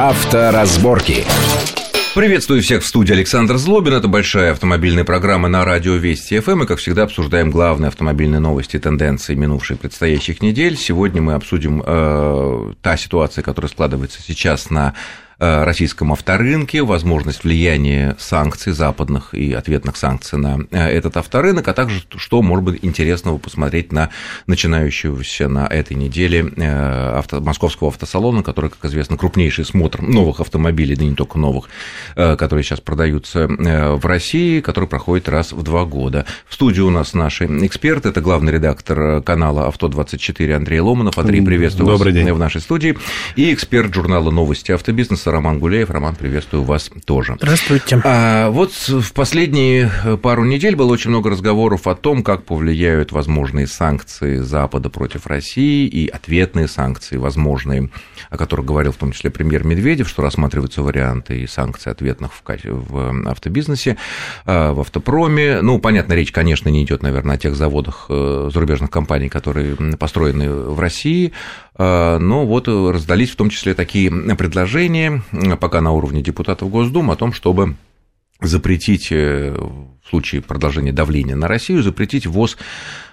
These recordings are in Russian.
Авторазборки. Приветствую всех в студии Александр Злобин. Это большая автомобильная программа на радио Вести ФМ. И, как всегда, обсуждаем главные автомобильные новости и тенденции минувших предстоящих недель. Сегодня мы обсудим э, та ситуация, которая складывается сейчас на российском авторынке, возможность влияния санкций западных и ответных санкций на э, этот авторынок, а также что может быть интересного посмотреть на начинающегося на этой неделе э, авто, московского автосалона, который, как известно, крупнейший смотр новых автомобилей, да не только новых, которые сейчас продаются в России, который проходит раз в два года. В студии у нас наши эксперты, это главный редактор канала «Авто24» Андрей Ломанов. Андрей, приветствую Добрый вас день. в нашей студии. И эксперт журнала «Новости автобизнеса» Роман Гуляев. Роман, приветствую вас тоже. Здравствуйте. А, вот в последние пару недель было очень много разговоров о том, как повлияют возможные санкции Запада против России и ответные санкции возможные, о которых говорил в том числе премьер Медведев, что рассматриваются варианты и санкций ответных в, в автобизнесе, а, в автопроме. Ну, понятно, речь, конечно, не идет, наверное, о тех заводах э, зарубежных компаний, которые построены в России, а, но вот раздались в том числе такие предложения, пока на уровне депутатов Госдумы, о том, чтобы запретить э, в случае продолжения давления на Россию, запретить ввоз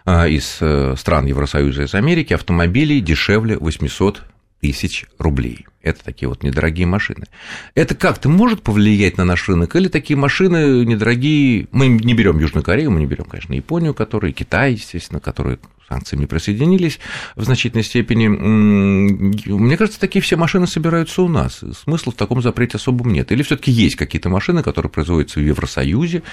а, из э, стран Евросоюза и из Америки автомобилей дешевле 800 тысяч рублей. Это такие вот недорогие машины. Это как-то может повлиять на наш рынок? Или такие машины недорогие... Мы не берем Южную Корею, мы не берем, конечно, Японию, которые, Китай, естественно, которые санкциями не присоединились в значительной степени. Мне кажется, такие все машины собираются у нас. Смысла в таком запрете особом нет. Или все таки есть какие-то машины, которые производятся в Евросоюзе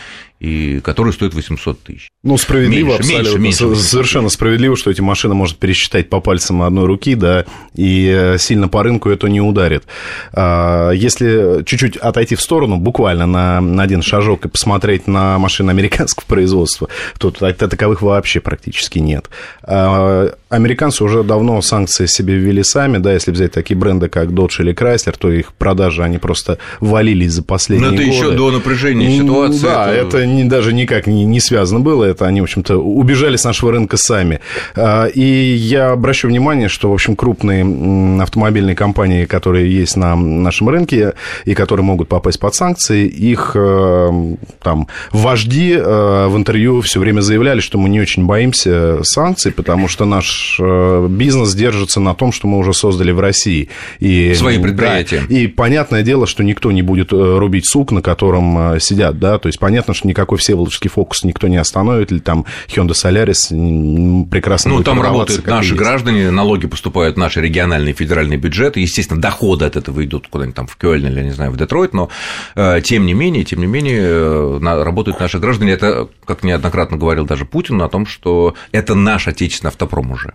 и которые стоят 800 тысяч? Ну, справедливо, меньше, абсолютно. Меньше, меньше, совершенно справедливо, что эти машины может пересчитать по пальцам одной руки, да, и э, сильно по рынку это не ударит. А, если чуть-чуть отойти в сторону, буквально на, на один шажок и посмотреть на машины американского производства, то таковых вообще практически нет. А, американцы уже давно санкции себе ввели сами, да, если взять такие бренды, как Dodge или Chrysler, то их продажи, они просто валились за последние годы. Но это годы. еще до напряжения ситуации. Да, это, это не, даже никак не, не связано было, это они, в общем-то, убежали с нашего рынка сами. А, и я обращу внимание, что, в общем, крупные автомобильные компании, которые есть на нашем рынке и которые могут попасть под санкции, их э, там вожди э, в интервью все время заявляли, что мы не очень боимся санкций, потому что наш э, бизнес держится на том, что мы уже создали в России. И, Свои предприятия. Да, и понятное дело, что никто не будет рубить сук, на котором сидят, да, то есть понятно, что никакой всеволожский фокус никто не остановит, или там Hyundai Solaris прекрасно Ну, там работают наши граждане, налоги поступают в наши региональные федеральные бюджеты, естественно, доходы от этого идут куда-нибудь там в Кёльн или, не знаю, в Детройт, но э, тем не менее, тем не менее, э, работают наши граждане. Это, как неоднократно говорил даже Путин, о том, что это наш отечественный автопром уже.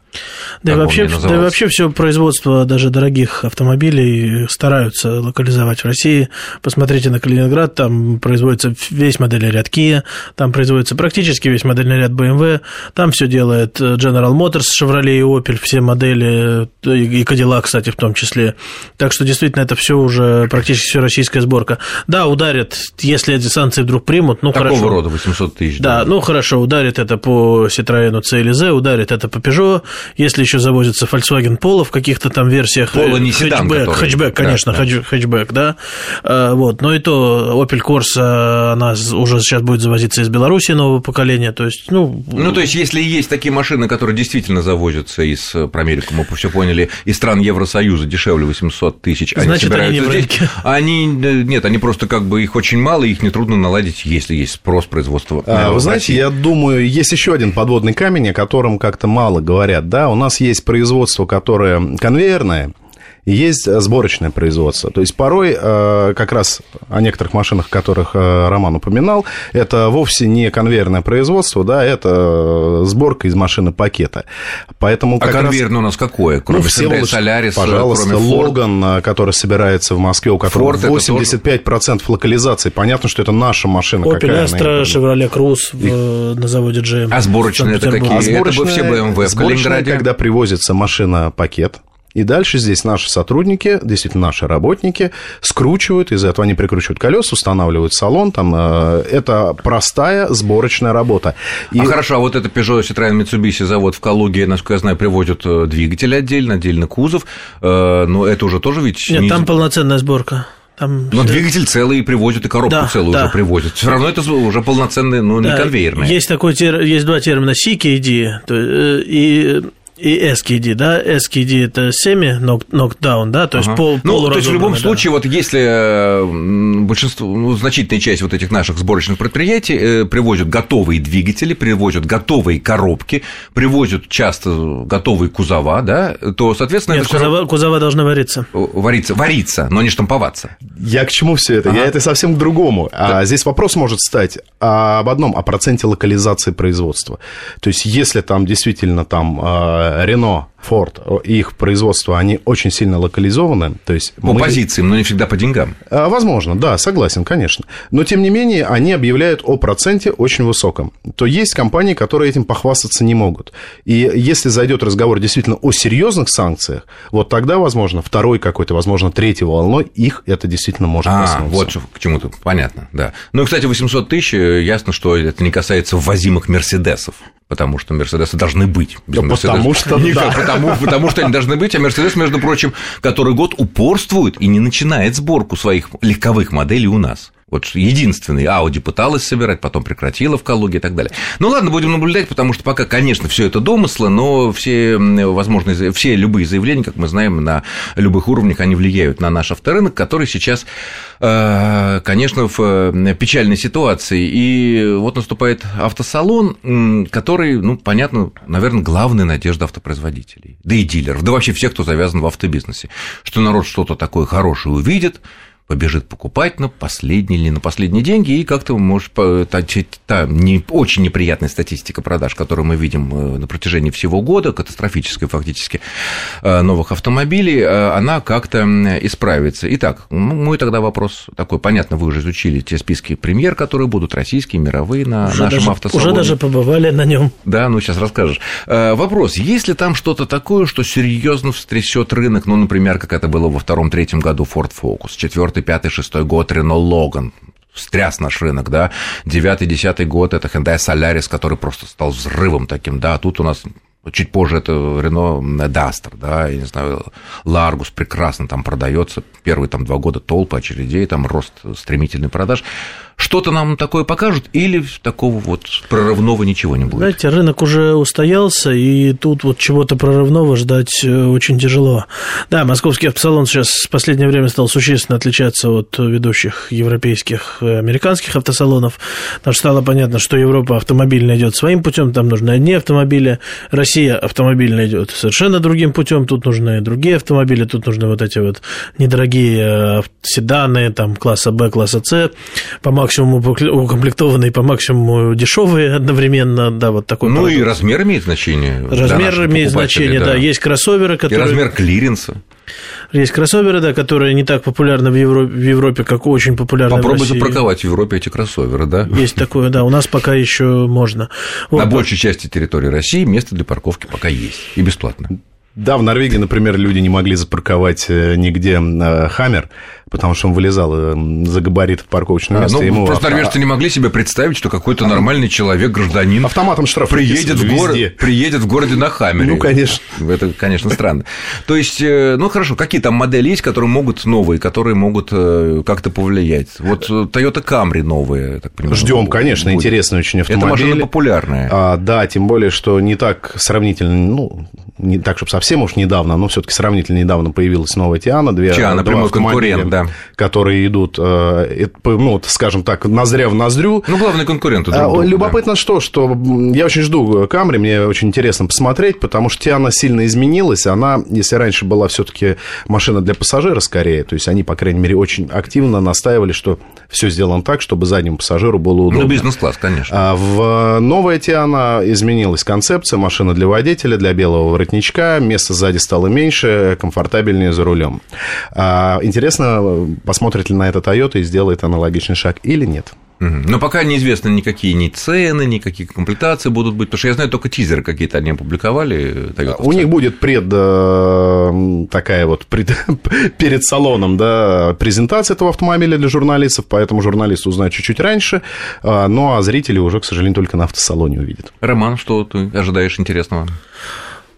Да и, вообще, да и вообще все производство даже дорогих автомобилей стараются локализовать в России. Посмотрите на Калининград, там производится весь модельный ряд Kia, там производится практически весь модельный ряд BMW, там все делает General Motors, Chevrolet и Opel, все модели, и Cadillac, кстати, в том числе. Так что действительно это все уже практически все российская сборка. Да, ударит, если эти санкции вдруг примут, ну Какого хорошо. рода 800 тысяч? Да, ну хорошо, ударит это по Citroёn C или Z, ударит это по Peugeot, если еще завозится Volkswagen Polo в каких-то там версиях. Polo не седан, хэтчбэк, который... хэтчбэк, конечно, да, да. хэтчбэк, да. Вот, но и то Opel Corsa, она уже сейчас будет завозиться из Беларуси нового поколения, то есть, ну... Ну, то есть, если есть такие машины, которые действительно завозятся из, про Америку, мы все поняли, из стран Евросоюза дешевле 800 тысяч, они Значит, они не в здесь. Они, нет, они просто как бы их очень мало, их нетрудно наладить, если есть спрос производства. А, вы знаете, я думаю, есть еще один подводный камень, о котором как-то мало говорят, да, у нас есть производство, которое конвейерное, есть сборочное производство. То есть порой как раз о некоторых машинах, которых Роман упоминал, это вовсе не конвейерное производство, да, это сборка из машины пакета. Поэтому а конвейерное раз... у нас какое? Кроме ну, все Солярис, пожалуйста, кроме Логан, который собирается в Москве, у которого Ford 85% тоже... локализации. Понятно, что это наша машина. Opel Astra, Chevrolet Cruze в... на заводе GM. А сборочные это какие? А сборочные, это все BMW в Калининграде? когда привозится машина-пакет, И дальше здесь наши сотрудники, действительно наши работники, скручивают, из-за этого они прикручивают колеса, устанавливают салон. Там, э, это простая сборочная работа. И... А хорошо, а вот это Peugeot, Citroёn, Mitsubishi завод в Калуге, насколько я знаю, привозят э, двигатель отдельно, отдельно кузов. Э, но это уже тоже ведь... Нет, не... там полноценная сборка. Там Но все... двигатель целый привозят, и коробку да, целую да. уже привозят. Все равно это уже полноценный, ну, не да, конвейерный. Есть такой есть два термина CKD, то, и и SKD, да, SKD это semi knockdown, да, то есть ага. пол Ну, то есть в любом да. случае, вот если большинство, ну, значительная часть вот этих наших сборочных предприятий э, привозят готовые двигатели, привозят готовые коробки, привозят часто готовые кузова, да, то, соответственно... Нет, кузова, равно... кузова должны вариться. Вариться, вариться, но не штамповаться. Я к чему все это? Ага. Я это совсем к другому. Да. А здесь вопрос может стать об одном, о проценте локализации производства. То есть, если там действительно там а, Рено, Форд, их производство, они очень сильно локализованы. То есть по мы... позициям, но не всегда по деньгам. А, возможно, да, согласен, конечно. Но, тем не менее, они объявляют о проценте очень высоком. То есть компании, которые этим похвастаться не могут. И если зайдет разговор действительно о серьезных санкциях, вот тогда, возможно, второй какой-то, возможно, третьей волной их это действительно может а, коснуться. вот к чему-то, понятно, да. Ну и, кстати, 800 тысяч, э, ясно, что это не касается ввозимых Мерседесов потому что Мерседесы должны быть. Без да потому что да. потому, потому что они должны быть, а Мерседес, между прочим, который год упорствует и не начинает сборку своих легковых моделей у нас. Вот единственный Audi пыталась собирать, потом прекратила в Калуге и так далее. Ну ладно, будем наблюдать, потому что пока, конечно, все это домыслы, но все возможные, все любые заявления, как мы знаем, на любых уровнях, они влияют на наш авторынок, который сейчас, э, конечно, в э, печальной ситуации. И вот наступает автосалон, который, ну, понятно, наверное, главная надежда автопроизводителей, да и дилеров, да вообще всех, кто завязан в автобизнесе, что народ что-то такое хорошее увидит, побежит покупать на последние или на последние деньги, и как-то может та, та не, очень неприятная статистика продаж, которую мы видим э, на протяжении всего года, катастрофическая фактически э, новых автомобилей, э, она как-то исправится. Итак, мой тогда вопрос такой, понятно, вы уже изучили те списки премьер, которые будут российские, мировые на уже нашем даже, автосалоне. Уже даже побывали на нем. Да, ну сейчас расскажешь. Вопрос, есть ли там что-то такое, что серьезно встрясет рынок, ну, например, как это было во втором-третьем году Ford Focus, четвертый четвертый, пятый, шестой год Рено Логан, стряс наш рынок, да, девятый, десятый год это Hyundai Solaris, который просто стал взрывом таким, да, тут у нас Чуть позже это Рено Дастер, да, я не знаю, Ларгус прекрасно там продается. Первые там два года толпы очередей, там рост стремительный продаж. Что-то нам такое покажут или такого вот прорывного ничего не будет? Знаете, рынок уже устоялся, и тут вот чего-то прорывного ждать э, очень тяжело. Да, московский автосалон сейчас в последнее время стал существенно отличаться от ведущих европейских, э, американских автосалонов, потому стало понятно, что Европа автомобильно идет своим путем, там нужны одни автомобили, Россия автомобильно идет совершенно другим путем, тут нужны другие автомобили, тут нужны вот эти вот недорогие э, седаны, там, класса Б, класса С, по максимуму укомплектованные, по максимуму дешевые одновременно, да, вот такой. Ну парадокс. и размер имеет значение. Размер имеет значение, да. да. Есть кроссоверы, которые... И размер клиренса. Есть кроссоверы, да, которые не так популярны в Европе, в Европе как очень популярны Попробуй в России. запарковать в Европе эти кроссоверы, да? Есть такое, да, у нас пока еще можно. Вот. На большей части территории России место для парковки пока есть и бесплатно. Да, в Норвегии, например, люди не могли запарковать э, нигде э, Хаммер, потому что он вылезал э, за габарит в парковочное а, место. Ну, ему просто норвежцы не могли себе представить, что какой-то а, нормальный человек, гражданин... Автоматом штраф приедет в, город, приедет в городе на Хаммере. Ну, конечно. Это, конечно, странно. То есть, ну, хорошо, какие там модели есть, которые могут новые, которые могут как-то повлиять? Вот Toyota Camry новые, так понимаю. Ждем, конечно, будет. интересный очень автомобиль. Это машина популярная. А, да, тем более, что не так сравнительно, ну, не так, чтобы совсем уж недавно, но все-таки сравнительно недавно появилась новая Тиана, две Тиана, прямой конкурент, да. Которые идут, э, ну, скажем так, нозря в ноздрю. Ну, главный конкурент. Друг друга, Любопытно, да. что, что я очень жду Камри, мне очень интересно посмотреть, потому что Тиана сильно изменилась, она, если раньше была все-таки машина для пассажира скорее, то есть они, по крайней мере, очень активно настаивали, что все сделано так, чтобы заднему пассажиру было удобно. Ну, бизнес-класс, конечно. А в новая Тиана изменилась концепция, машина для водителя, для белого воротничка, места сзади стало меньше, комфортабельнее за рулем. А, интересно, посмотрит ли на это Toyota и сделает аналогичный шаг или нет. Но пока неизвестно никакие ни цены, никакие комплектации будут быть, потому что я знаю только тизеры какие-то они опубликовали. У них будет пред э, такая вот пред, перед салоном, да, презентация этого автомобиля для журналистов, поэтому журналисты узнают чуть-чуть раньше, а, ну а зрители уже, к сожалению, только на автосалоне увидят. Роман, что ты ожидаешь интересного?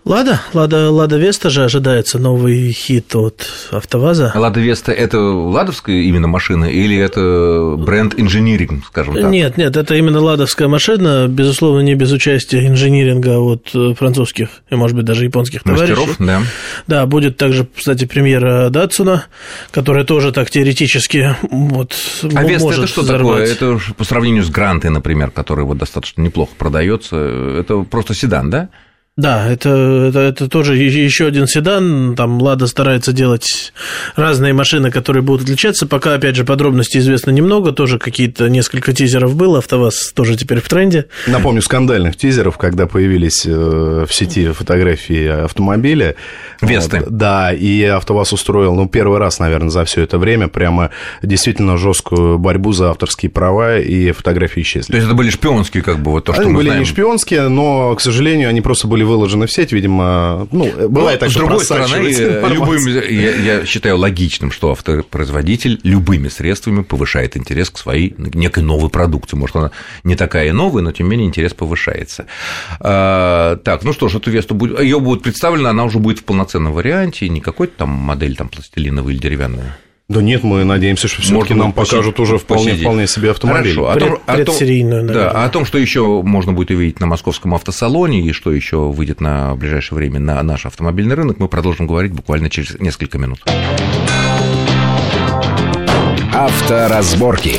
Лада, Лада, Лада Веста же ожидается новый хит от АвтоВАЗа. Лада Веста – это ладовская именно машина или это бренд инжиниринг, скажем так? Нет, нет, это именно ладовская машина, безусловно, не без участия инжиниринга от французских и, может быть, даже японских Мастеров, товарищей. да. Да, будет также, кстати, премьера Датсуна, которая тоже так теоретически вот, А Веста – это что взорвать. такое? Это по сравнению с Грантой, например, который вот достаточно неплохо продается, это просто седан, да? Да, это, это, это тоже еще один седан. Там Лада старается делать разные машины, которые будут отличаться. Пока, опять же, подробностей известно немного. Тоже какие-то несколько тизеров было. АвтоВАЗ тоже теперь в тренде. Напомню, скандальных тизеров, когда появились э, в сети фотографии автомобиля. Весты. Вот, да, и АвтоВАЗ устроил, ну, первый раз, наверное, за все это время прямо действительно жесткую борьбу за авторские права, и фотографии исчезли. То есть это были шпионские, как бы, вот то, что они мы были знаем. не шпионские, но, к сожалению, они просто были выложены в сеть, видимо, ну, бывает Но, так, С другой стороны, любым, я, я считаю логичным, что автопроизводитель любыми средствами повышает интерес к своей некой новой продукции. Может, она не такая новая, но тем не менее интерес повышается. А, так, ну что ж, эту Весту будет, ее будет представлена, она уже будет в полноценном варианте, не какой-то там модель там пластилиновая или деревянная. Да нет, мы надеемся, что все-таки нам покажут посидеть, уже вполне, вполне себе автомобиль. Хорошо. О том, о том, да, о том, что еще можно будет увидеть на московском автосалоне и что еще выйдет на ближайшее время на наш автомобильный рынок, мы продолжим говорить буквально через несколько минут. Авторазборки.